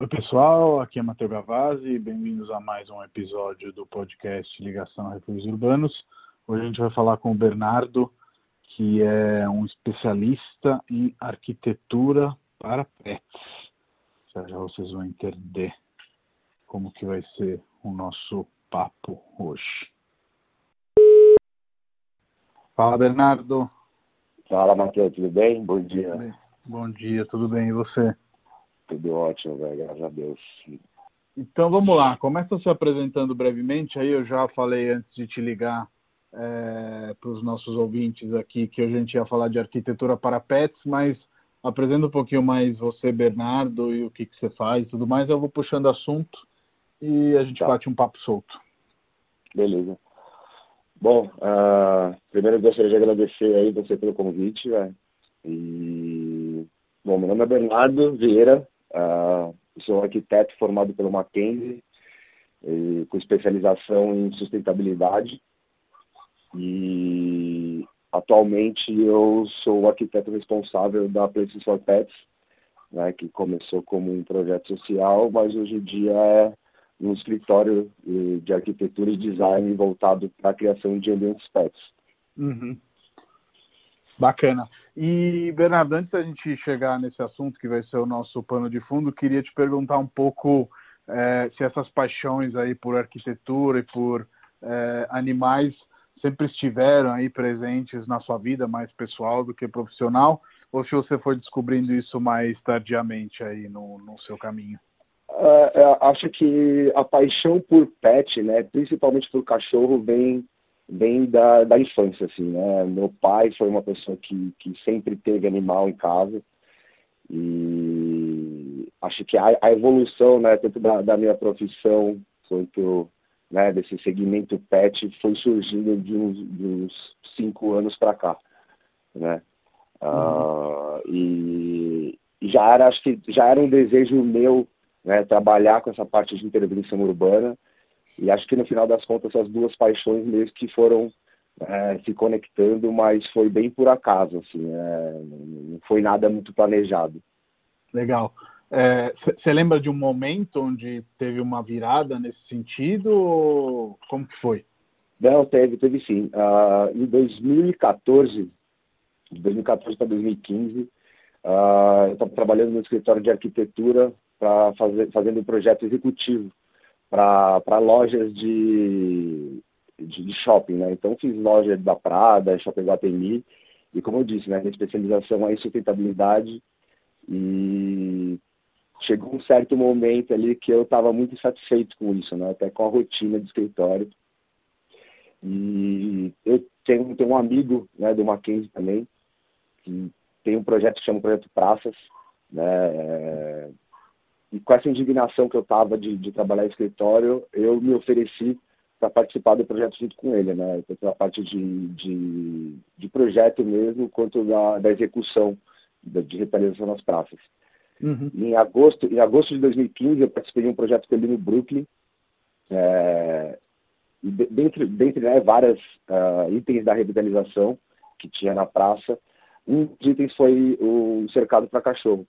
Oi pessoal, aqui é Matheus Gavazzi, bem-vindos a mais um episódio do podcast Ligação a Refúgios Urbanos. Hoje a gente vai falar com o Bernardo, que é um especialista em arquitetura para pets. Já já vocês vão entender como que vai ser o nosso papo hoje. Fala Bernardo. Fala Matheus, tudo bem? Bom dia. Bom dia, tudo bem e você? Tudo ótimo, velho, graças a Deus. Então vamos lá, começa se apresentando brevemente, aí eu já falei antes de te ligar é, para os nossos ouvintes aqui que hoje a gente ia falar de arquitetura para pets, mas apresenta um pouquinho mais você, Bernardo, e o que, que você faz e tudo mais, eu vou puxando assunto e a gente tá. bate um papo solto. Beleza. Bom, uh, primeiro gostaria de agradecer aí você pelo convite, velho. E bom, meu nome é Bernardo Vieira, Uh, sou arquiteto formado pelo Mackenzie, e, com especialização em sustentabilidade. E atualmente eu sou o arquiteto responsável da Places for Pets, né, que começou como um projeto social, mas hoje em dia é um escritório de arquitetura e design voltado para a criação de ambientes pets. Uhum. Bacana. E, Bernardo, antes da gente chegar nesse assunto, que vai ser o nosso pano de fundo, queria te perguntar um pouco é, se essas paixões aí por arquitetura e por é, animais sempre estiveram aí presentes na sua vida, mais pessoal do que profissional, ou se você foi descobrindo isso mais tardiamente aí no, no seu caminho? Uh, acho que a paixão por pet, né, principalmente por cachorro, vem bem da, da infância, assim, né? Meu pai foi uma pessoa que, que sempre teve animal em casa e acho que a, a evolução, né, tanto da, da, minha profissão quanto né, desse segmento pet foi surgindo de uns, de uns cinco anos para cá, né? Uhum. Uh, e, e, já era, acho que já era um desejo meu, né, trabalhar com essa parte de intervenção urbana e acho que no final das contas essas duas paixões mesmo que foram é, se conectando, mas foi bem por acaso, assim, é, não foi nada muito planejado. Legal. Você é, lembra de um momento onde teve uma virada nesse sentido? Como que foi? Não, teve, teve sim. Uh, em 2014, de 2014 para 2015, uh, eu estava trabalhando no escritório de arquitetura para fazer fazendo um projeto executivo para lojas de, de, de, shopping, né? Então fiz loja da Prada, Shopping Guatemi, e como eu disse, né, minha especialização é em sustentabilidade e chegou um certo momento ali que eu estava muito insatisfeito com isso, né? Até com a rotina do escritório. E eu tenho, tenho um amigo né, do Mackenzie também, que tem um projeto que chama Projeto Praças, né? E com essa indignação que eu estava de, de, trabalhar em escritório, eu me ofereci para participar do projeto junto com ele, né? Tanto na parte de, de, de, projeto mesmo, quanto da, da execução de, de revitalização nas praças. Uhum. Em, agosto, em agosto de 2015, eu participei de um projeto com ele no Brooklyn, é, dentre, dentre né, várias uh, itens da revitalização que tinha na praça, um dos itens foi o cercado para cachorro.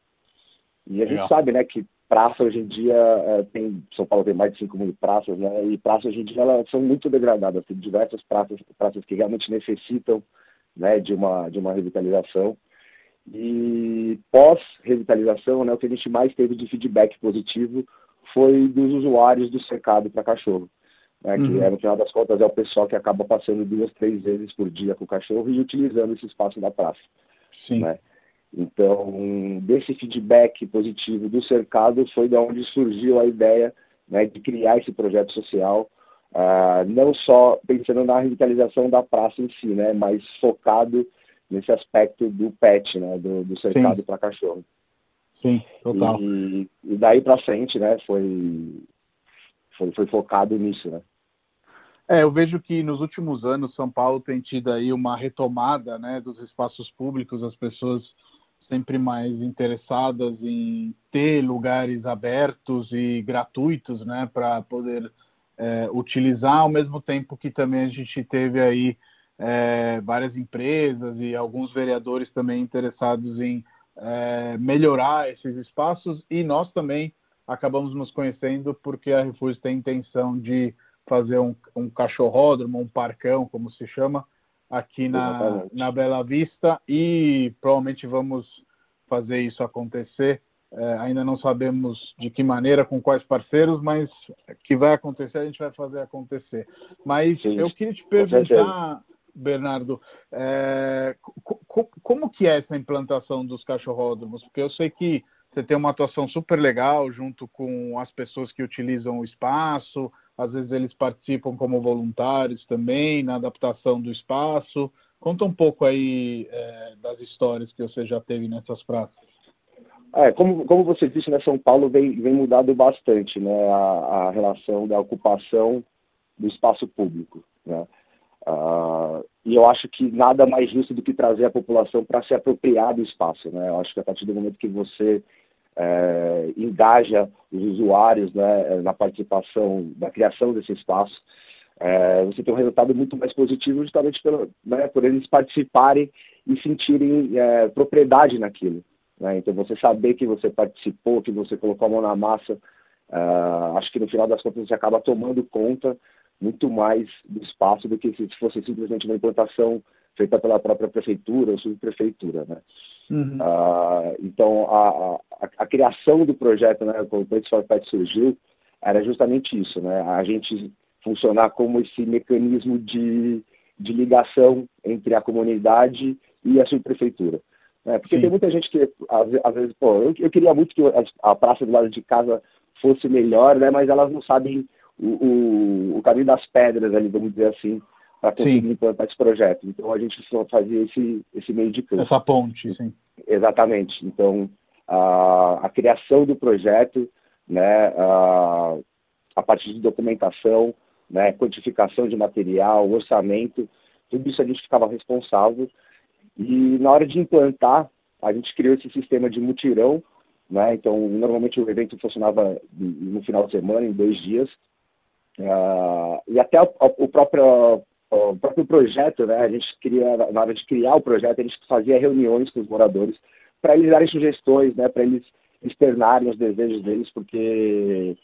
E a gente sabe né, que praça hoje em dia é, tem, São Paulo tem mais de 5 mil praças, né? E praças hoje em dia elas são muito degradadas, tem diversas praças, praças que realmente necessitam né, de, uma, de uma revitalização. E pós-revitalização, né, o que a gente mais teve de feedback positivo foi dos usuários do cercado para cachorro. Né, uhum. Que é, no final das contas é o pessoal que acaba passando duas, três vezes por dia com o cachorro e utilizando esse espaço da praça. Sim. Né? Então, desse feedback positivo do cercado foi de onde surgiu a ideia né, de criar esse projeto social, uh, não só pensando na revitalização da praça em si, né, mas focado nesse aspecto do pet, né, do, do cercado para cachorro. Sim, total. E, e daí para frente, né, foi, foi, foi focado nisso, né. É, eu vejo que nos últimos anos São Paulo tem tido aí uma retomada né, dos espaços públicos, as pessoas sempre mais interessadas em ter lugares abertos e gratuitos, né, para poder é, utilizar, ao mesmo tempo que também a gente teve aí é, várias empresas e alguns vereadores também interessados em é, melhorar esses espaços. E nós também acabamos nos conhecendo porque a Refúgio tem intenção de fazer um, um cachorródromo, um parcão, como se chama, aqui na, na Bela Vista e provavelmente vamos fazer isso acontecer. É, ainda não sabemos de que maneira, com quais parceiros, mas que vai acontecer, a gente vai fazer acontecer. Mas Sim, eu queria te perguntar, Bernardo, é, como que é essa implantação dos cachorródromos? Porque eu sei que você tem uma atuação super legal junto com as pessoas que utilizam o espaço, às vezes eles participam como voluntários também na adaptação do espaço. Conta um pouco aí é, das histórias que você já teve nessas praças. É, como, como você disse, né, São Paulo vem, vem mudando bastante né, a, a relação da ocupação do espaço público. Né? Uh, e eu acho que nada mais justo do que trazer a população para se apropriar do espaço. Né? Eu acho que a partir do momento que você é, engaja os usuários né, na participação da criação desse espaço, é, você tem um resultado muito mais positivo justamente pelo, né, por eles participarem e sentirem é, propriedade naquilo. Né? Então você saber que você participou, que você colocou a mão na massa, uh, acho que no final das contas você acaba tomando conta muito mais do espaço do que se fosse simplesmente uma implantação feita pela própria prefeitura ou subprefeitura. Né? Uhum. Uh, então, a, a, a, criação do projeto, né, quando o Pet Pet surgiu, era justamente isso, né? a gente funcionar como esse mecanismo de, de ligação entre a comunidade e a subprefeitura. Né? Porque Sim. tem muita gente que, às, vezes, pô, eu, eu, queria muito que a, a praça do lado de casa fosse melhor, né? mas elas não sabem o, o, o caminho das pedras ali, vamos dizer assim, para conseguir sim. implantar esse projeto. Então a gente só fazia esse, esse meio de campo. Essa ponte, sim. Exatamente. Então a, a criação do projeto, né, a, a partir de documentação, né, quantificação de material, orçamento, tudo isso a gente ficava responsável. E na hora de implantar, a gente criou esse sistema de mutirão, né? Então, normalmente o evento funcionava no final de semana, em dois dias. Uh, e até o, o, próprio, o próprio projeto, né? A gente queria, na hora de criar o projeto, a gente fazia reuniões com os moradores para eles darem sugestões, né? Para eles externarem os desejos deles, porque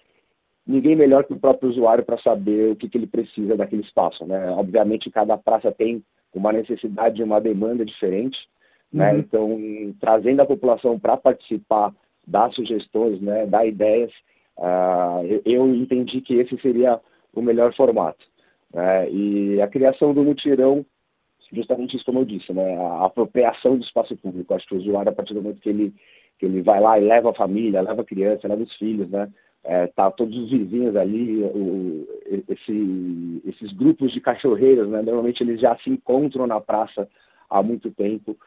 ninguém melhor que o próprio usuário para saber o que, que ele precisa daquele espaço. Né? Obviamente, cada praça tem uma necessidade, uma demanda diferente. Né? Uhum. Então, trazendo a população para participar, dar sugestões, né? dar ideias, uh, eu, eu, entendi que esse seria o melhor formato. Né? E a criação do mutirão, justamente isso como eu disse, né? a apropriação do espaço público. Acho que o usuário, a partir do momento que ele, que ele vai lá e leva a família, leva a criança, leva os filhos, né? é, tá todos os vizinhos ali, o, esse, esses grupos de cachorreiros, né, normalmente eles já se encontram na praça há muito tempo.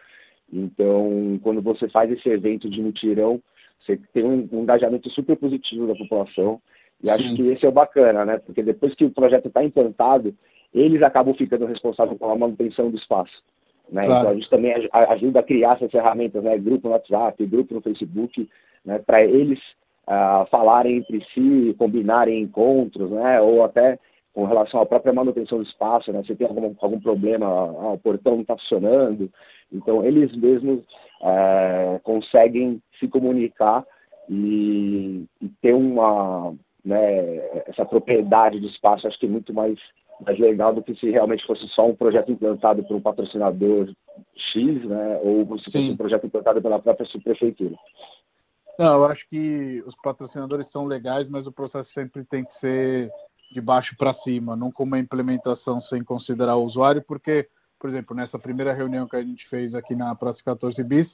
Então, quando você faz esse evento de mutirão, você tem um, um engajamento super positivo da população. E acho Sim. que esse é o bacana, né? Porque depois que o projeto está implantado, eles acabam ficando responsáveis pela manutenção do espaço. Né? Claro. Então a gente também ajuda a criar essas ferramentas, né? grupo no WhatsApp, grupo no Facebook, né? para eles uh, falarem entre si, combinarem encontros, né? Ou até com relação à própria manutenção do espaço, né? Se tem algum, algum problema, ah, o portão não está funcionando. Então, eles mesmos uh, conseguem se comunicar e, e, ter uma, né, essa propriedade do espaço, acho que é muito mais, mais legal do que se realmente fosse só um projeto implantado por um patrocinador X, né, ou se fosse Sim. um projeto implantado pela própria subprefeitura. Não, eu acho que os patrocinadores são legais, mas o processo sempre tem que ser de baixo para cima, não com uma implementação sem considerar o usuário, porque, por exemplo, nessa primeira reunião que a gente fez aqui na Praça 14 Bis,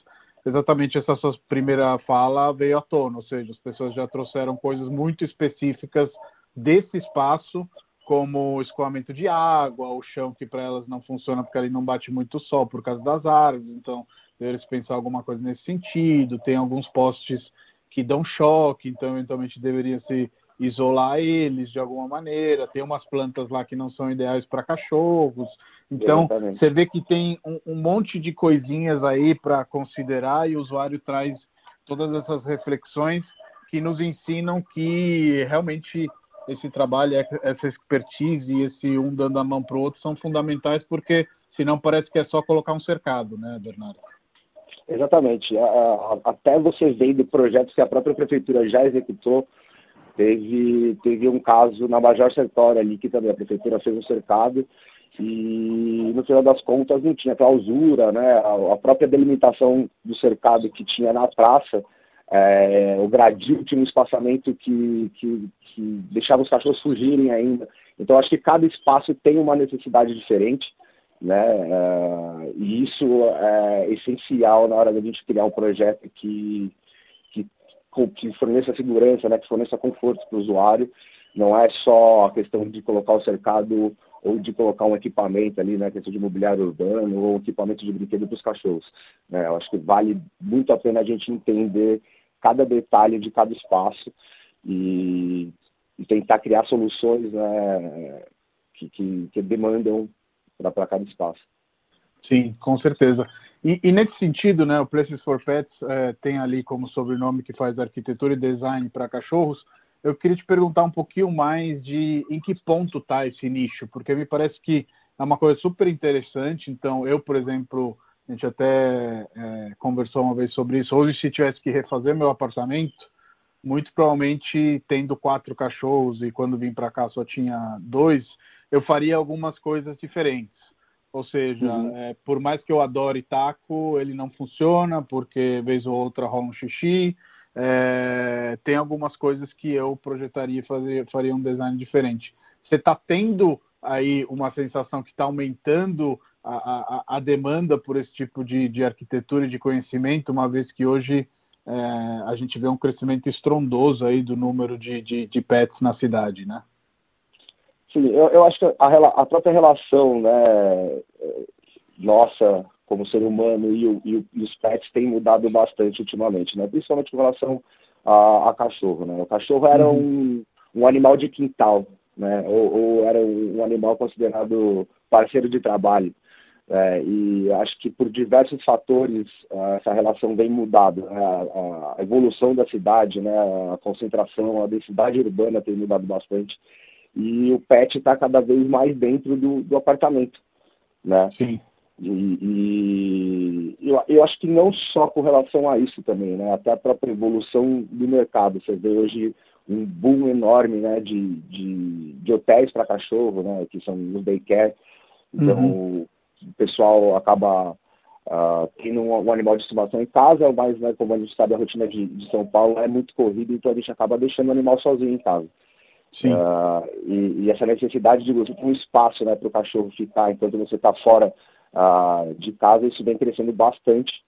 exatamente essa sua primeira fala veio à tona, ou seja, as pessoas já trouxeram coisas muito específicas desse espaço, como escoamento de água, o chão que para elas não funciona porque ali não bate muito sol por causa das árvores, então eles pensar alguma coisa nesse sentido. Tem alguns postes que dão choque, então eventualmente deveria se isolar eles de alguma maneira. Tem umas plantas lá que não são ideais para cachorros. Então, Exatamente. você vê que tem um, um monte de coisinhas aí para considerar e o usuário traz todas essas reflexões que nos ensinam que realmente esse trabalho, essa expertise e esse um dando a mão para o outro são fundamentais porque senão parece que é só colocar um cercado, né, Bernardo? Exatamente. Até você vendo projetos que a própria prefeitura já executou, Teve, teve um caso na Major Sertório ali, que também a prefeitura fez um cercado e no final das contas não tinha clausura, né? A, própria delimitação do cercado que tinha na praça, é, o gradil tinha um espaçamento que, que, que, deixava os cachorros fugirem ainda. Então acho que cada espaço tem uma necessidade diferente, né? É, e isso é essencial na hora da gente criar um projeto que, que forneça segurança, né, que forneça conforto para o usuário. Não é só a questão de colocar o cercado ou de colocar um equipamento ali, né, questão de mobiliário urbano ou equipamento de brinquedo para os cachorros. Né? Eu acho que vale muito a pena a gente entender cada detalhe de cada espaço e, e tentar criar soluções né, que, que, que demandam para cada espaço. Sim, com certeza. E, e, nesse sentido, né, o Places for Pets é, tem ali como sobrenome que faz arquitetura e design para cachorros. Eu queria te perguntar um pouquinho mais de em que ponto está esse nicho, porque me parece que é uma coisa super interessante. Então, eu, por exemplo, a gente até é, conversou uma vez sobre isso. Hoje, se tivesse que refazer meu apartamento, muito provavelmente tendo quatro cachorros e quando vim para cá só tinha dois, eu faria algumas coisas diferentes. Ou seja, uhum. é, por mais que eu adore taco, ele não funciona, porque vez ou outra rola um xixi. É, tem algumas coisas que eu projetaria fazer, faria um design diferente. Você está tendo aí uma sensação que está aumentando a, a, a, demanda por esse tipo de, de arquitetura e de conhecimento, uma vez que hoje é, a gente vê um crescimento estrondoso aí do número de, de, de pets na cidade, né? Sim, eu, eu acho que a, a, própria relação né, nossa como ser humano e, o, e, os pets tem mudado bastante ultimamente, né? principalmente com relação a, a cachorro. Né? O cachorro era uhum. um, um animal de quintal, né? ou, ou era um, um animal considerado parceiro de trabalho. É, e acho que por diversos fatores essa relação vem mudando. Né? A, a, evolução da cidade, né? a concentração, a densidade urbana tem mudado bastante e o pet está cada vez mais dentro do, do apartamento. Né? Sim. E, e eu, eu, acho que não só com relação a isso também, né? até a própria evolução do mercado. Você vê hoje um boom enorme né? de, de, de hotéis para cachorro, né? que são os daycare. Então uhum. o pessoal acaba uh, tendo um, um, animal de estimação em casa, mas né, como a gente sabe a rotina de, de São Paulo é muito corrida, então a gente acaba deixando o animal sozinho em casa. Uh, e, e, essa necessidade de você ter um espaço né, para o cachorro ficar enquanto você está fora uh, de casa, isso vem crescendo bastante.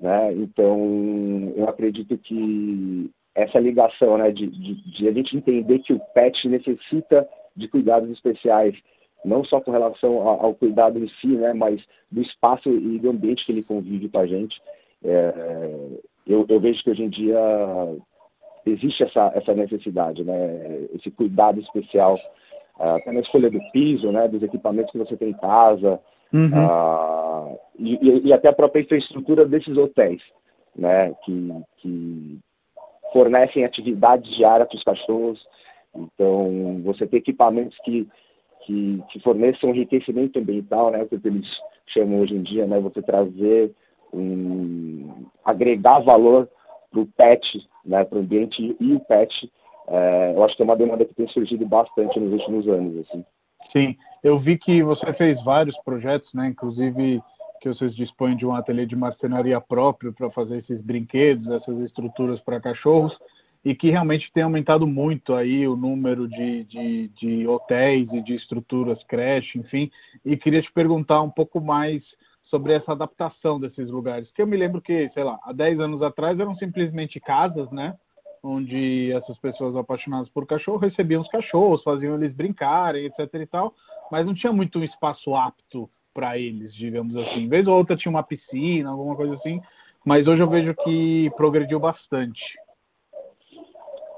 Né? Então, eu acredito que essa ligação né, de, de, de, a gente entender que o pet necessita de cuidados especiais, não só com relação ao, ao cuidado em si, né, mas do espaço e do ambiente que ele convive com a gente. É, eu, eu vejo que hoje em dia existe essa, essa necessidade, né? esse cuidado especial, uh, até na escolha do piso, né? dos equipamentos que você tem em casa, uhum. uh, e, e, até a própria infraestrutura desses hotéis, né? que, que fornecem atividades diárias para os cachorros. Então, você tem equipamentos que, que, que forneçam enriquecimento ambiental, né? o que eles chamam hoje em dia, né? você trazer, um, agregar valor para o pet, né, para o ambiente e o pet, é, eu acho que é uma demanda que tem surgido bastante nos últimos anos. Assim. Sim, eu vi que você fez vários projetos, né, inclusive que vocês dispõem de um ateliê de marcenaria próprio para fazer esses brinquedos, essas estruturas para cachorros, e que realmente tem aumentado muito aí o número de, de, de hotéis e de estruturas creche, enfim, e queria te perguntar um pouco mais sobre essa adaptação desses lugares. Que eu me lembro que, sei lá, há 10 anos atrás eram simplesmente casas, né? Onde essas pessoas apaixonadas por cachorro recebiam os cachorros, faziam eles brincarem, etc e tal, mas não tinha muito um espaço apto para eles, digamos assim. Vez ou outra tinha uma piscina, alguma coisa assim, mas hoje eu vejo que progrediu bastante.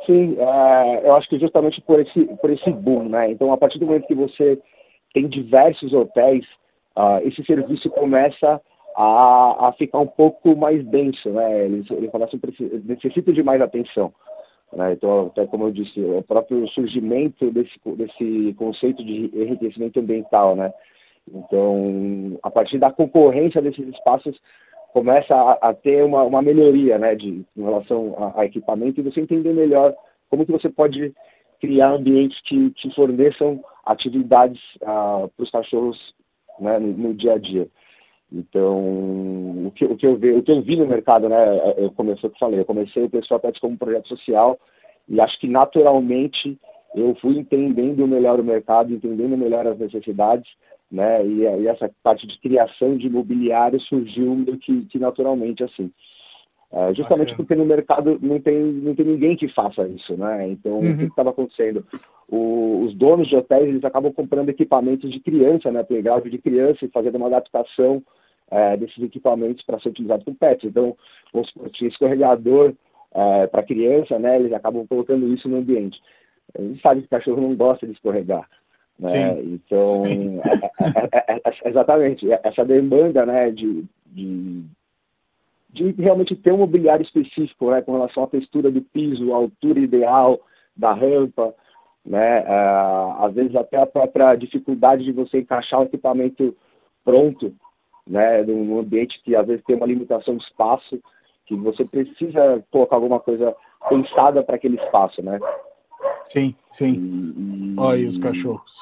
Sim, é, eu acho que justamente por esse, por esse boom, né? Então, a partir do momento que você tem diversos hotéis uh, esse serviço começa a, a, ficar um pouco mais denso, né? Ele, ele começa a necessita de mais atenção. Né? Então, até como eu disse, o próprio surgimento desse, desse conceito de enriquecimento ambiental, né? Então, a partir da concorrência desses espaços, começa a, a ter uma, uma, melhoria, né, de, em relação a, a, equipamento e você entender melhor como que você pode criar ambientes que, que forneçam atividades ah, para os cachorros né, no, no, dia a dia. Então, o que, o, que eu vi, o que eu vi no mercado, né, eu comecei, eu falei, eu comecei o Pessoal Pets como um projeto social e acho que naturalmente eu fui entendendo melhor o mercado, entendendo melhor as necessidades, né, e, e essa parte de criação de imobiliário surgiu meio que, que naturalmente assim. É, justamente porque no mercado não tem, não tem ninguém que faça isso, né? Então, uhum. o que estava acontecendo? O, os donos de hotéis, eles acabam comprando equipamentos de criança, né? Playground de criança e fazendo uma adaptação é, desses equipamentos para ser utilizado com pets. Então, vamos supor, tinha escorregador é, para criança, né? Eles acabam colocando isso no ambiente. A gente sabe que o cachorro não gosta de escorregar. Né? Então, é, é, é, exatamente, essa demanda né, de, de de realmente ter um mobiliário específico né, com relação à textura do piso, a altura ideal da rampa, né, uh, às vezes até a própria dificuldade de você encaixar o equipamento pronto, né, num ambiente que às vezes tem uma limitação de espaço, que você precisa colocar alguma coisa pensada para aquele espaço, né? Sim, sim. E, Olha aí os cachorros.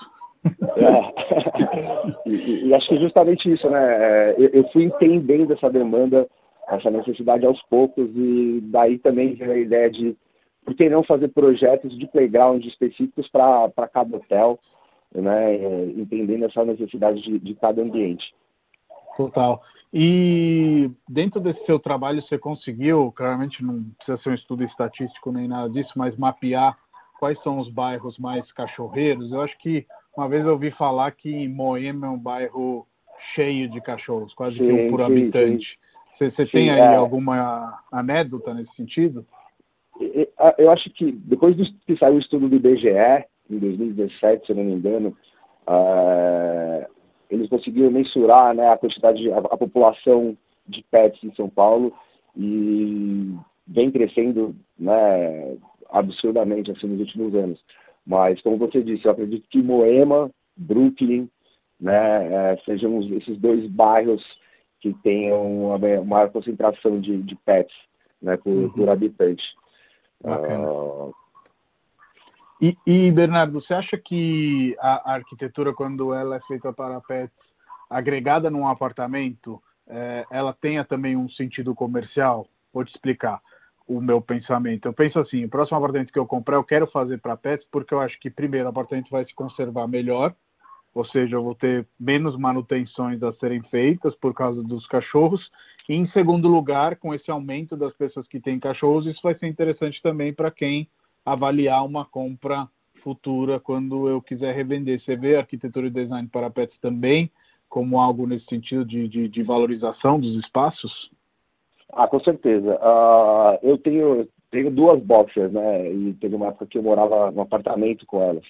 É. e, e, acho que justamente isso, né? É, eu, eu fui entendendo essa demanda essa necessidade aos poucos e daí também veio a ideia de por que não fazer projetos de playground específicos para cada hotel, né, entendendo essa necessidade de, de cada ambiente. Total. E dentro desse seu trabalho você conseguiu, claramente não precisa ser um estudo estatístico nem nada disso, mas mapear quais são os bairros mais cachorreiros? Eu acho que uma vez eu ouvi falar que Moema é um bairro cheio de cachorros, quase sim, que um por sim, habitante. Sim. Você, você tem aí é... alguma anedota nesse sentido? Eu acho que depois que saiu o estudo do IBGE, em 2017, se eu não me engano, uh, eles conseguiram mensurar né, a quantidade, a, a, população de pets em São Paulo e vem crescendo né, absurdamente assim, nos últimos anos. Mas, como você disse, eu acredito que Moema, Brooklyn, né, é, sejam esses dois bairros que tenham uma maior concentração de, de pets né, por, uhum. por habitante. E, e, Bernardo, você acha que a, a, arquitetura, quando ela é feita para pets, agregada num apartamento, é, ela tenha também um sentido comercial? Vou te explicar o meu pensamento. Eu penso assim, o próximo apartamento que eu comprar, eu quero fazer para pets, porque eu acho que, primeiro, o apartamento vai se conservar melhor, ou seja, eu vou ter menos manutenções a serem feitas por causa dos cachorros. E em segundo lugar, com esse aumento das pessoas que têm cachorros, isso vai ser interessante também para quem avaliar uma compra futura quando eu quiser revender. Você vê arquitetura e design para pets também como algo nesse sentido de, de, de valorização dos espaços? Ah, com certeza. Uh, eu tenho, tenho duas boxers, né? E teve uma época que eu morava no apartamento com elas.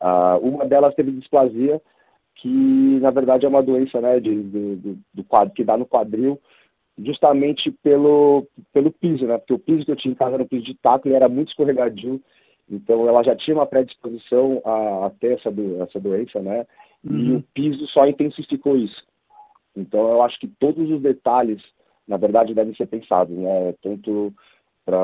Uh, uma delas teve displasia, que na verdade é uma doença né, de, de, de, do quadro, que dá no quadril, justamente pelo, pelo piso, né? Porque o piso que eu tinha em casa era um piso de taco, ele era muito escorregadio, então ela já tinha uma predisposição a, a ter essa, do, essa doença, né? Uhum. E o piso só intensificou isso. Então eu acho que todos os detalhes, na verdade, devem ser pensados, né? Tanto pra,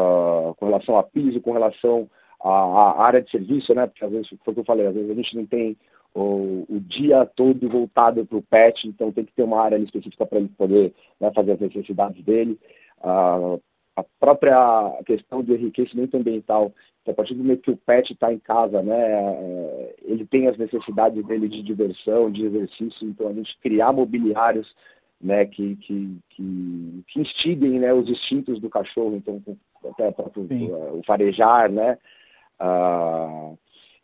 com relação a piso, com relação a, a, área de serviço, né? Porque às vezes, foi o que eu falei, às vezes a gente não tem o, o dia todo voltado para o pet, então tem que ter uma área específica para ele poder né, fazer as necessidades dele. a própria questão do enriquecimento ambiental, que a partir do momento que o pet está em casa, né, é, ele tem as necessidades dele de diversão, de exercício, então a gente criar mobiliários né, que, que, que, que instiguem né, os instintos do cachorro, então até o farejar, né, ah,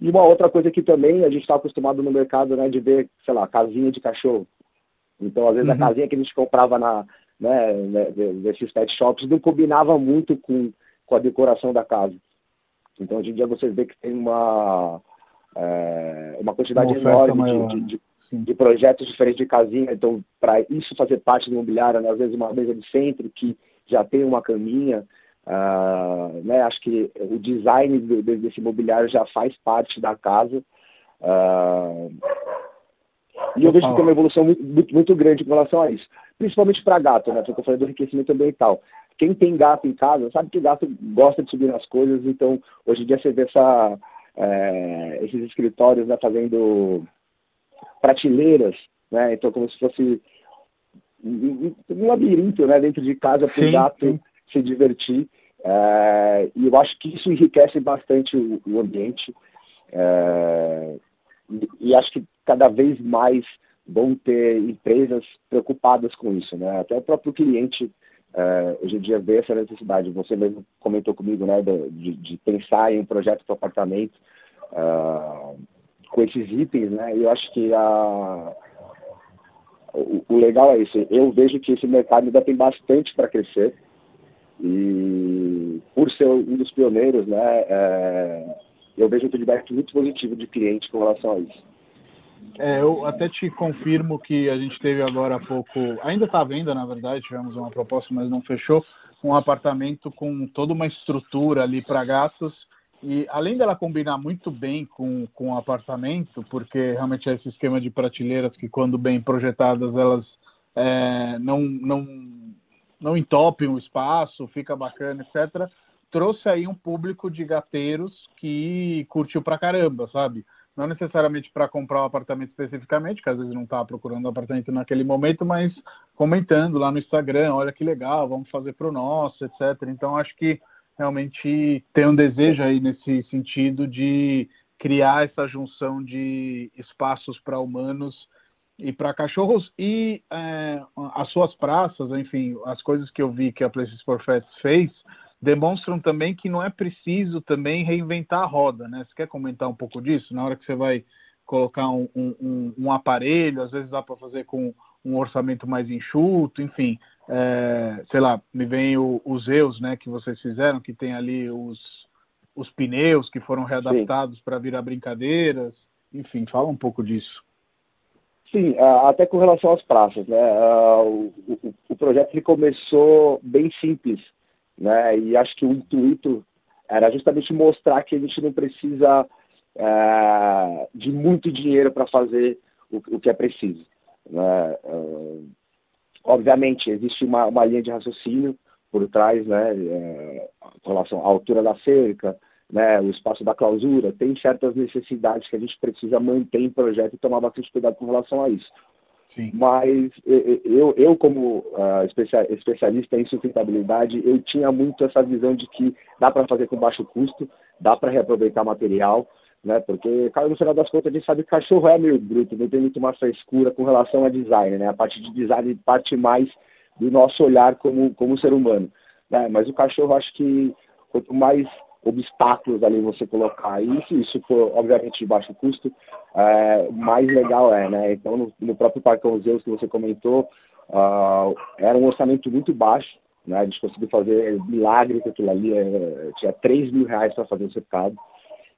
e uma outra coisa que também a gente está acostumado no mercado né, de ver, sei lá, casinha de cachorro. Então, às vezes, uhum. a casinha que a gente comprava na, né, né nesses pet shops não combinava muito com, com a decoração da casa. Então, hoje em dia, você vê que tem uma, é, uma quantidade uma enorme de, de, de, de, projetos diferentes de casinha. Então, para isso fazer parte do imobiliário, né, às vezes uma mesa de centro que já tem uma caminha, Uh, né, acho que o design desse imobiliário já faz parte da casa. Uh, e eu vejo que tem uma evolução muito, muito, muito, grande com relação a isso. Principalmente para gato, né? Porque eu falei do enriquecimento ambiental. quem tem gato em casa sabe que gato gosta de subir nas coisas, então hoje em dia você vê essa, é, esses escritórios né, fazendo prateleiras, né? Então como se fosse um, um labirinto né, dentro de casa para o gato sim. Se divertir. É, e eu acho que isso enriquece bastante o, o ambiente. É, e, acho que cada vez mais vão ter empresas preocupadas com isso. Né? Até o próprio cliente é, hoje em dia vê essa necessidade. Você mesmo comentou comigo né, de, de pensar em um projeto para apartamento com esses itens. Né? E eu acho que a, o, o legal é isso. Eu vejo que esse mercado ainda tem bastante para crescer. E por ser um dos pioneiros, né, é, eu vejo um feedback muito positivo de cliente com relação a isso. É, eu até te confirmo que a gente teve agora há pouco, ainda está à venda, na verdade, tivemos uma proposta, mas não fechou, um apartamento com toda uma estrutura ali para gatos. E além dela combinar muito bem com, com o apartamento, porque realmente é esse esquema de prateleiras que quando bem projetadas elas é, não, não não entopem o espaço, fica bacana, etc. Trouxe aí um público de gateiros que curtiu pra caramba, sabe? Não necessariamente para comprar um apartamento especificamente, que às vezes não está procurando um apartamento naquele momento, mas comentando lá no Instagram, olha que legal, vamos fazer para o nosso, etc. Então acho que realmente tem um desejo aí nesse sentido de criar essa junção de espaços para humanos e para cachorros e é, as suas praças, enfim, as coisas que eu vi que a Places for Pets fez demonstram também que não é preciso também reinventar a roda, né? Você quer comentar um pouco disso? Na hora que você vai colocar um, um, um aparelho, às vezes dá para fazer com um orçamento mais enxuto, enfim, é, sei lá, me vem o, os Zeus, né, que vocês fizeram, que tem ali os, os pneus que foram readaptados para virar brincadeiras, enfim, fala um pouco disso. Sim, até com relação às praças, né? O, o, projeto ele começou bem simples, né? E acho que o intuito era justamente mostrar que a gente não precisa é, de muito dinheiro para fazer o, o, que é preciso. Né? obviamente, existe uma, uma, linha de raciocínio por trás, né? É, com relação à altura da cerca, né, o espaço da clausura, tem certas necessidades que a gente precisa manter em projeto e tomar bastante cuidado com relação a isso. Sim. Mas eu, eu como uh, especialista em sustentabilidade, eu tinha muito essa visão de que dá para fazer com baixo custo, dá para reaproveitar material, né? Porque, cara, no final das contas, a gente sabe que cachorro é meio bruto, não tem muito mais frescura com relação a design, né? A parte de design parte mais do nosso olhar como, como ser humano. Né? Mas o cachorro, acho que quanto mais obstáculos ali você colocar. E isso for, obviamente, de baixo custo, é, mais legal é, né? Então, no, no próprio Parcão Zeus que você comentou, uh, era um orçamento muito baixo, né? A gente conseguiu fazer milagre com aquilo ali, é, tinha 3 mil reais para fazer o cercado.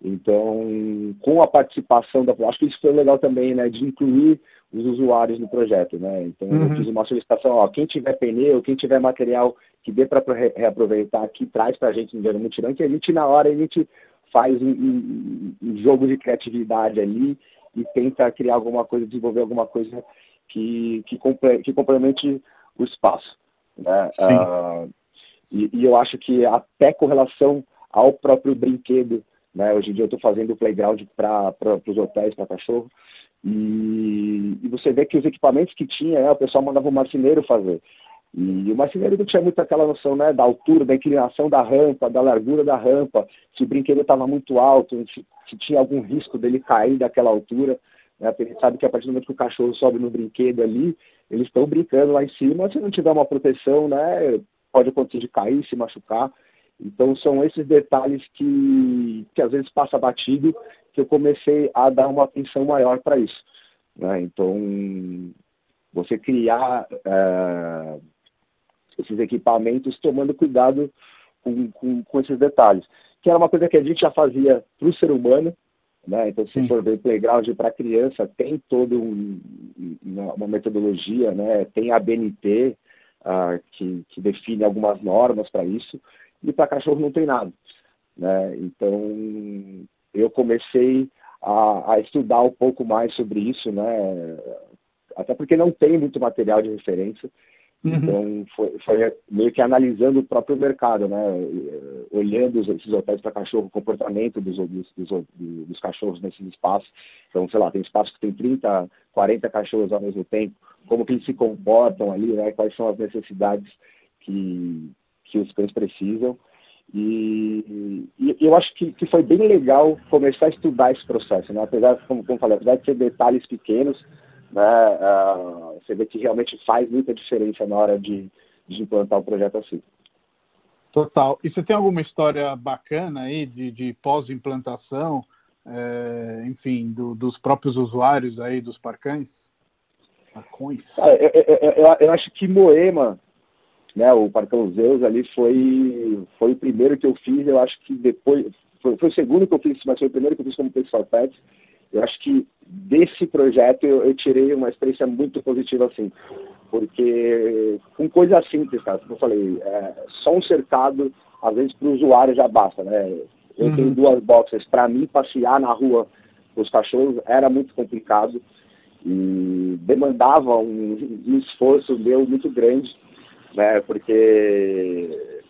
Então, com a participação da. Acho que isso foi legal também, né? De incluir os usuários no projeto, né? Então, uhum. eu fiz uma solicitação, ó, quem tiver pneu, quem tiver material que dê para reaproveitar aqui, traz para a gente no Dinheiro Mutirão, que a gente, na hora, a gente faz um, um, um, jogo de criatividade ali e tenta criar alguma coisa, desenvolver alguma coisa que, que, que complemente o espaço. Né? Uh, e, e eu acho que até com relação ao próprio brinquedo né? Hoje em dia eu estou fazendo playground para os hotéis, para cachorro. E, e, você vê que os equipamentos que tinha, né, o pessoal mandava o marceneiro fazer. E o marceneiro não tinha muito aquela noção né, da altura, da inclinação da rampa, da largura da rampa, se o brinquedo estava muito alto, se, se, tinha algum risco dele cair daquela altura. Né, ele sabe que a partir do momento que o cachorro sobe no brinquedo ali, eles estão brincando lá em cima, se não tiver uma proteção, né, pode acontecer de cair, se machucar. Então são esses detalhes que, que às vezes passa batido, que eu comecei a dar uma atenção maior para isso. Né? Então, você criar é, esses equipamentos tomando cuidado com, com, com, esses detalhes. Que era uma coisa que a gente já fazia para o ser humano, né? Então, se Sim. for ver playground para criança, tem toda um, uma, metodologia, né? tem a BNT, uh, que, que define algumas normas para isso e para cachorro não tem nada. Né? Então, eu comecei a, a, estudar um pouco mais sobre isso, né? até porque não tem muito material de referência. Uhum. Então, foi, foi, meio que analisando o próprio mercado, né? olhando esses hotéis para cachorro, o comportamento dos, dos, dos, dos, cachorros nesses espaços. Então, sei lá, tem espaços que tem 30, 40 cachorros ao mesmo tempo, como que eles se comportam ali, né? quais são as necessidades que, que os cães precisam. E, e, eu acho que, que foi bem legal começar a estudar esse processo, né? apesar, como, como falei, apesar de ser detalhes pequenos, né, uh, você vê que realmente faz muita diferença na hora de, de implantar um projeto assim. Total. E você tem alguma história bacana aí de, de pós-implantação, é, enfim, do, dos próprios usuários aí dos parcães? Parcões? Ah, eu, eu, eu, eu, acho que Moema, né, o Parcão Zeus ali foi, foi o primeiro que eu fiz, eu acho que depois, foi, foi o segundo que eu fiz, mas foi o primeiro que eu fiz como pessoal pet. Eu acho que desse projeto eu, eu, tirei uma experiência muito positiva assim. Porque com coisas simples, cara, como eu falei, é, só um cercado, às vezes para o usuário já basta, né? Eu uhum. tenho duas boxes, para mim passear na rua com os cachorros era muito complicado e demandava um, um esforço meu muito grande né? Porque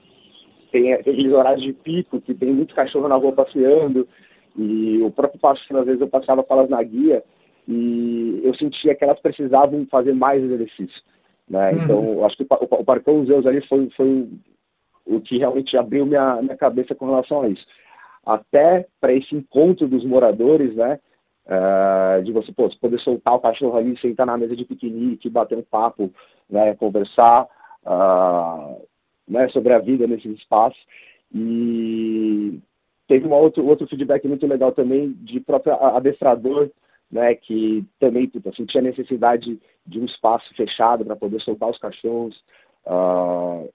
tem aqueles horários de pico, que tem muito cachorro na rua passeando, e o próprio passeio, às vezes eu passava com elas na guia, e eu sentia que elas precisavam fazer mais exercício. Né? Uhum. Então, acho que o, o Parcão Zeus ali foi, foi o que realmente abriu minha, minha cabeça com relação a isso. Até para esse encontro dos moradores, né? Uh, de você pô, poder soltar o cachorro ali, sentar na mesa de piquenique, bater um papo, né, conversar né, sobre a vida nesses espaços. E teve um outro, outro feedback muito legal também de próprio adestrador, né, que também puta, sentia necessidade de um espaço fechado para poder soltar os cachorros. Uh,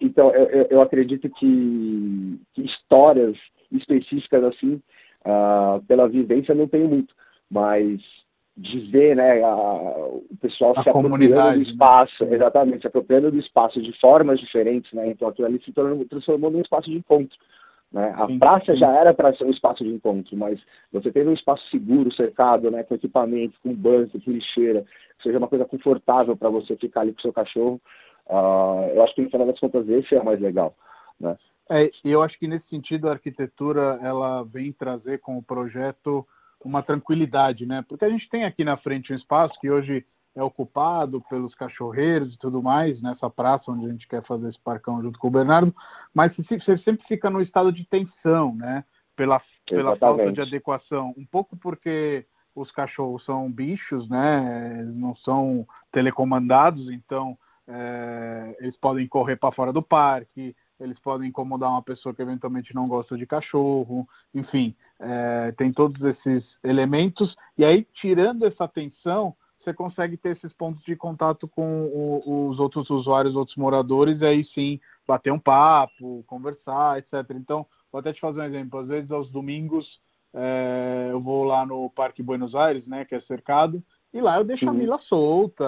então, eu, eu acredito que, que, histórias específicas assim, uh, pela vivência, não tenho muito, mas de ver né, a, o pessoal a se apropriando do né? espaço, né? exatamente, se apropriando do espaço de formas diferentes, né? Então aquilo ali se tornou, transformou num espaço de encontro. Né? A sim, praça sim. já era para ser um espaço de encontro, mas você teve um espaço seguro, cercado, né, com equipamento, com banco, com lixeira, que seja uma coisa confortável para você ficar ali com o seu cachorro, uh, eu acho que no final das contas esse é o mais legal. Né? É, eu acho que nesse sentido a arquitetura ela vem trazer com o projeto uma tranquilidade, né? Porque a gente tem aqui na frente um espaço que hoje é ocupado pelos cachorreiros e tudo mais, nessa praça onde a gente quer fazer esse parcão junto com o Bernardo, mas você sempre fica no estado de tensão, né? Pela, pela falta de adequação. Um pouco porque os cachorros são bichos, né? Não são telecomandados, então é, eles podem correr para fora do parque, eles podem incomodar uma pessoa que eventualmente não gosta de cachorro, enfim, é, tem todos esses elementos, e aí, tirando essa atenção, você consegue ter esses pontos de contato com o, os outros usuários, outros moradores, e aí sim bater um papo, conversar, etc. Então, vou até te fazer um exemplo, às vezes aos domingos é, eu vou lá no Parque Buenos Aires, né, que é cercado, e lá eu deixo a Mila solta,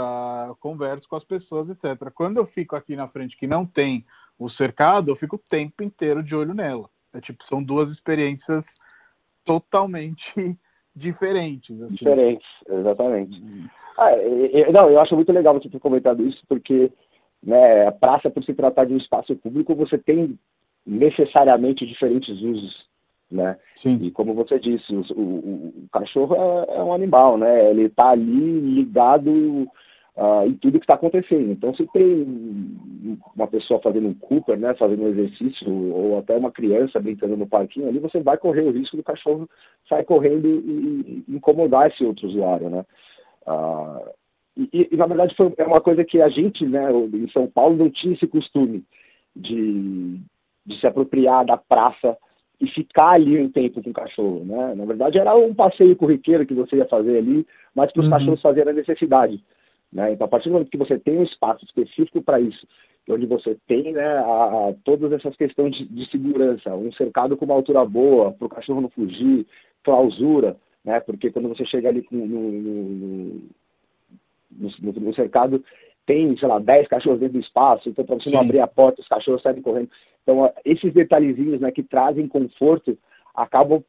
converso com as pessoas, etc. Quando eu fico aqui na frente que não tem o cercado, eu fico o tempo inteiro de olho nela. É tipo, são duas experiências totalmente diferentes. Assim. Diferentes, exatamente. Uhum. Ah, eu, não, eu acho muito legal você ter comentado isso, porque né, a praça, por se tratar de um espaço público, você tem necessariamente diferentes usos. Né? Sim. E como você disse, o, o, o cachorro é, é, um animal, né? Ele está ali ligado uh, em tudo que está acontecendo. Então, se tem uma pessoa fazendo um Cooper, né, fazendo um exercício, ou até uma criança brincando no parquinho ali, você vai correr o risco do cachorro sair correndo e, e incomodar esse outro usuário. Né? Uh, e, e, na verdade, foi, é uma coisa que a gente, né, em São Paulo, não tinha esse costume de, de se apropriar da praça e ficar ali um tempo com o cachorro, né? Na verdade era um passeio corriqueiro que você ia fazer ali, mas para os uhum. cachorros fazerem a necessidade. Né? Então, a partir do momento que você tem um espaço específico para isso, onde você tem né, a, a, todas essas questões de, de, segurança, um cercado com uma altura boa, para o cachorro não fugir, clausura, né? porque quando você chega ali no, no, no, no cercado, tem, sei lá, 10 cachorros dentro do espaço, então para você Sim. não abrir a porta, os cachorros saem correndo. Então, esses detalhezinhos né, que trazem conforto acabam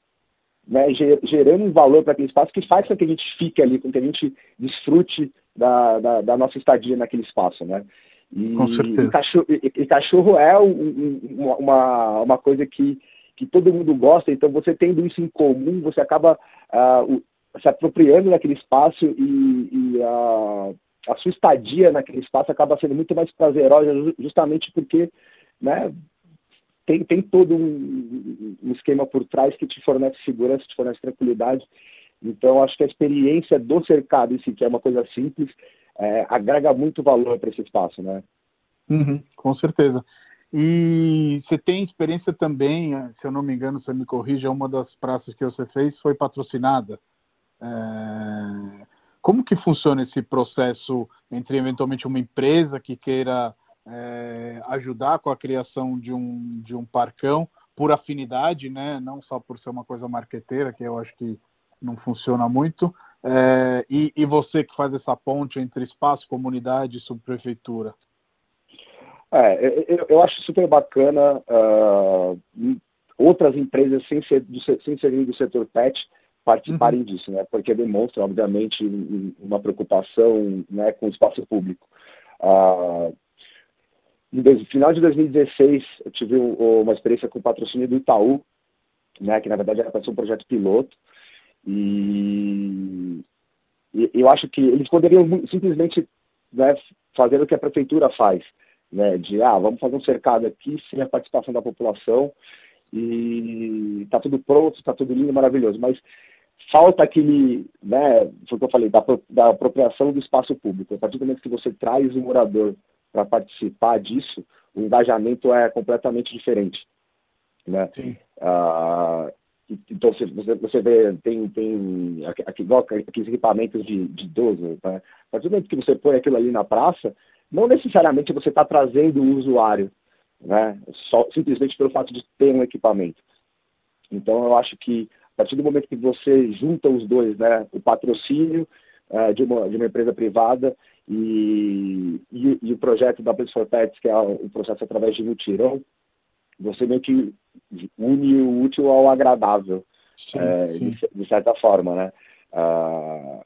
né, gerando um valor para aquele espaço que faz com que a gente fique ali, com que a gente desfrute da, da, da nossa estadia naquele espaço, né? E, e, cachorro, e, e cachorro, é um, uma, uma coisa que, que todo mundo gosta, então você tendo isso em comum, você acaba uh, se apropriando daquele espaço e, e a, a sua estadia naquele espaço acaba sendo muito mais prazerosa justamente porque né, tem, tem todo um, um, esquema por trás que te fornece segurança, te fornece tranquilidade. Então, acho que a experiência do cercado, esse que é uma coisa simples, é, agrega muito valor para esse espaço, né? Uhum, com certeza. E você tem experiência também, se eu não me engano, você me corrija, uma das praças que você fez foi patrocinada. É... Como que funciona esse processo entre eventualmente uma empresa que queira é, ajudar com a criação de um, de um parcão por afinidade, né? não só por ser uma coisa marqueteira, que eu acho que não funciona muito, é, e, e, você que faz essa ponte entre espaço, comunidade e subprefeitura? É, eu, eu acho super bacana uh, outras empresas sem ser, do, sem serem do setor PET participarem uhum. disso, né? Porque demonstra, obviamente, uma preocupação né, com o espaço público. Uh, no final de 2016, eu tive uma experiência com o patrocínio do Itaú, né, que na verdade era para ser um projeto piloto. E, e eu acho que eles poderiam simplesmente né, fazer o que a prefeitura faz, né, de ah, vamos fazer um cercado aqui sem a participação da população e está tudo pronto, está tudo lindo, maravilhoso. Mas falta aquele, né, foi o que eu falei, da, da apropriação do espaço público. A partir do momento que você traz o morador para participar disso, o engajamento é completamente diferente. Né? Ah, então você, você vê, tem, tem aqueles equipamentos de, de idoso, né? a partir do momento que você põe aquilo ali na praça, não necessariamente você está trazendo o usuário, né? Só, simplesmente pelo fato de ter um equipamento. Então eu acho que a partir do momento que você junta os dois, né, o patrocínio uh, de, uma, de uma empresa privada e, e, e, o projeto da Place for Pets, que é o processo através de mutirão, você meio que une o útil ao agradável, sim, é, sim. De, de, certa forma, né? Uh,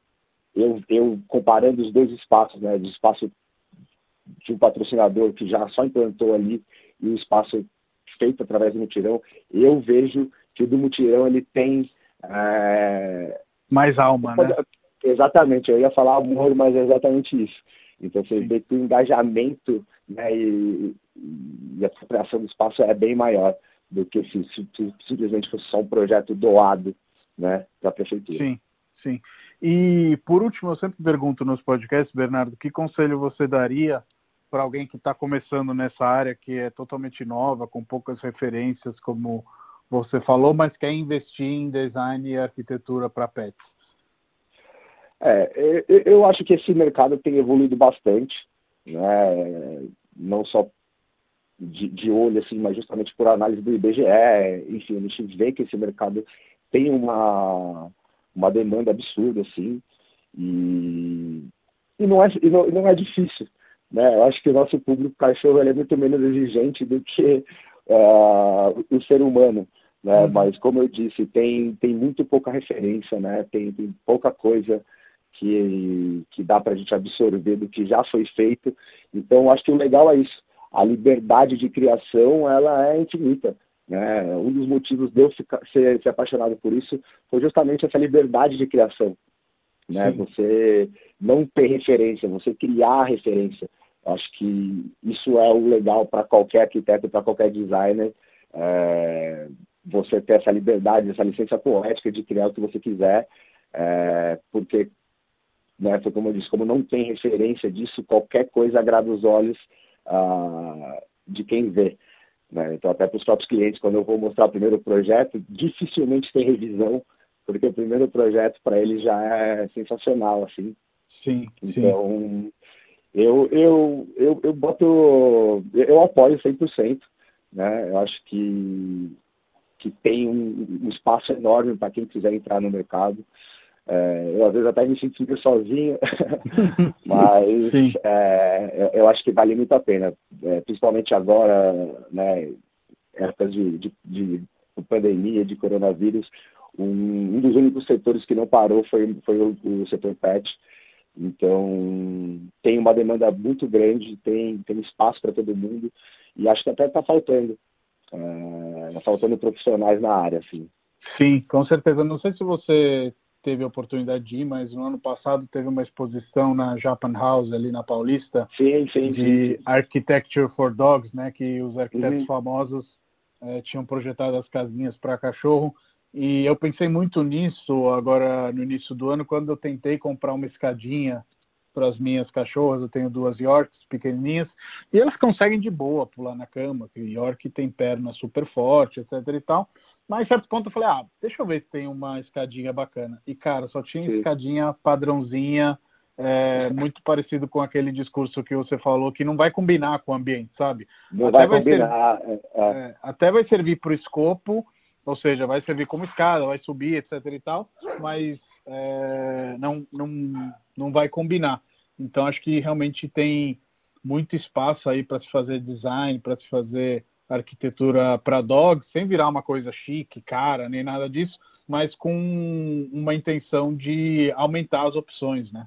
eu, eu, comparando os dois espaços, né, do espaço de um patrocinador que já só implantou ali e o espaço feito através do mutirão, eu vejo que o do mutirão ele tem é... mais alma, né? Exatamente, eu ia falar amor, mas é exatamente isso. Então você Sim. vê que o engajamento né, e, e, a apropriação do espaço é bem maior do que se, se, se simplesmente fosse só um projeto doado né, para a prefeitura. Sim, sim. E por último, eu sempre pergunto nos podcasts, Bernardo, que conselho você daria para alguém que está começando nessa área que é totalmente nova, com poucas referências, como você falou, mas quer investir em design e arquitetura para pets? É, eu acho que esse mercado tem evoluído bastante, né? não só de, de, olho, assim, mas justamente por análise do IBGE, enfim, a gente vê que esse mercado tem uma, uma demanda absurda, assim, e, e, não, é, e não, não é difícil. Né? Eu acho que o nosso público cachorro é muito menos exigente do que uh, o ser humano. Né? Uhum. Mas como eu disse, tem, tem muito pouca referência, né? tem, tem pouca coisa que, que dá para a gente absorver do que já foi feito. Então acho que o legal é isso. A liberdade de criação ela é infinita. Né? Um dos motivos de eu ficar, ser, ser apaixonado por isso foi justamente essa liberdade de criação. Né? Você não ter referência, você criar referência. Acho que isso é o legal para qualquer arquiteto, para qualquer designer. É, você ter essa liberdade, essa licença poética de criar o que você quiser, é, porque, né, foi como eu disse, como não tem referência disso, qualquer coisa agrada os olhos ah, de quem vê. Né? Então, até para os próprios clientes, quando eu vou mostrar o primeiro projeto, dificilmente tem revisão, porque o primeiro projeto para eles já é sensacional, assim. Sim, então, sim. Eu, eu, eu, eu boto, eu apoio 100%, né? Eu acho que que tem um, um espaço enorme para quem quiser entrar no mercado. É, eu às vezes até me sinto sozinho, mas é, eu, acho que vale muito a pena, é, principalmente agora, né, épocas de, de, de, pandemia, de coronavírus, um, um, dos únicos setores que não parou foi, foi o, o setor PET. Então, tem uma demanda muito grande, tem, tem espaço para todo mundo, e acho que até está faltando. Está faltando profissionais na área, assim. Sim, com certeza. Não sei se você teve a oportunidade de ir, mas no ano passado teve uma exposição na Japan House, ali na Paulista, sim, sim, de sim. Architecture for Dogs, né, que os arquitetos uhum. famosos é, tinham projetado as casinhas para cachorro. E eu pensei muito nisso agora no início do ano, quando eu tentei comprar uma escadinha para as minhas cachorras, eu tenho duas Yorks pequenininhas, e elas conseguem de boa pular na cama, que York tem perna super forte, etc e tal. Mas, em certo ponto, eu falei, ah, deixa eu ver se tem uma escadinha bacana. E, cara, só tinha Sim. escadinha padrãozinha, é, muito parecido com aquele discurso que você falou, que não vai combinar com o ambiente, sabe? Não até vai, vai combinar. Servir, é, é. é, até vai servir para o escopo, ou seja, vai servir como escada, vai subir, etc e tal, mas é, não, não, não vai combinar. Então, acho que realmente tem muito espaço aí para se fazer design, para se fazer arquitetura para dogs, sem virar uma coisa chique, cara, nem nada disso, mas com uma intenção de aumentar as opções, né?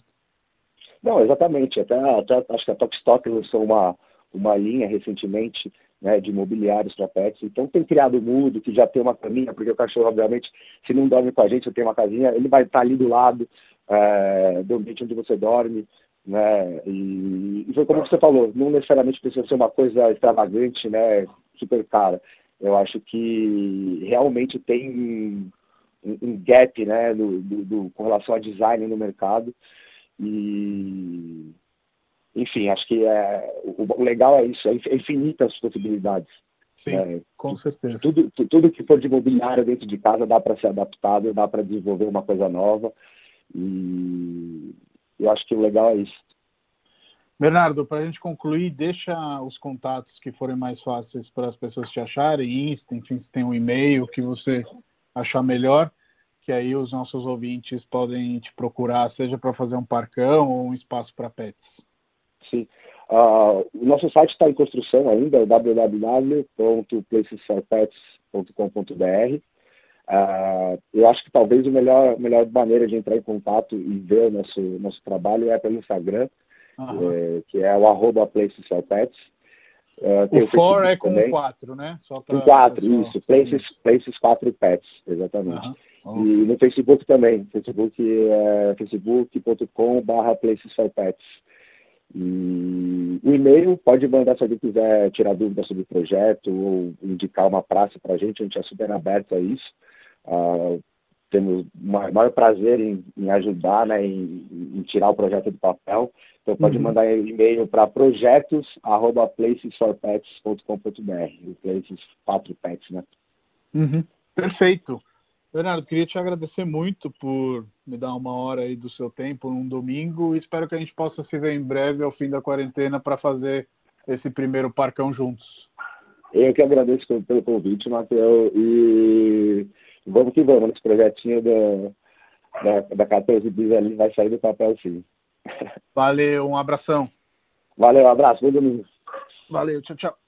Não, exatamente. Até, até acho que a Tokstok lançou uma, uma linha recentemente né, de mobiliários para pets. Então tem criado mudo, que já tem uma caminha, porque o cachorro, obviamente, se não dorme com a gente, eu tenho uma casinha, ele vai estar ali do lado é, do ambiente onde você dorme. Né? E, e foi como você falou, não necessariamente precisa ser uma coisa extravagante, né? Super cara. Eu acho que realmente tem um, um gap né, do, do, do, com relação a design no mercado. E, enfim, acho que é, o, o legal é isso, é, é infinitas possibilidades. Sim, é, com certeza. Tudo, tudo que for de mobiliário dentro de casa dá para ser adaptado, dá para desenvolver uma coisa nova. E eu acho que o legal é isso. Bernardo, para a gente concluir, deixa os contatos que forem mais fáceis para as pessoas te acharem, Insta, enfim, se tem um e-mail que você achar melhor, que aí os nossos ouvintes podem te procurar, seja para fazer um parcão ou um espaço para pets. Sim. Uh, o nosso site está em construção ainda, www.placesforpets.com.br. Uh, ah, eu acho que talvez a melhor, melhor maneira de entrar em contato e ver o nosso, nosso trabalho é pelo Instagram, uhum. é, que é o arroba Places for Pets. Uh, o, o for é com também. quatro, né? Só pra, com quatro, isso. Places, places 4 Pets, exatamente. Uhum. E no Facebook também. Facebook é facebook.com barra Places for Pets. E o e-mail pode mandar se alguém quiser tirar dúvida sobre o projeto ou indicar uma praça para a gente, a gente é super aberto a isso. Uh, temos o maior prazer em, em ajudar, né, em, em, tirar o projeto do papel. Então pode uhum. mandar e-mail para projetos@placesforpets.com.br, o Places 4 Pets, né? Uhum. Perfeito. Bernardo, queria te agradecer muito por me dar uma hora aí do seu tempo num domingo e espero que a gente possa se ver em breve ao fim da quarentena para fazer esse primeiro parcão juntos. Eu que agradeço pelo convite, Matheus, e vamos que vamos, esse projetinho da, da, da 14 bis ali vai sair do papel sim. Valeu, um abração. Valeu, um abraço, bom domingo. Valeu, tchau, tchau.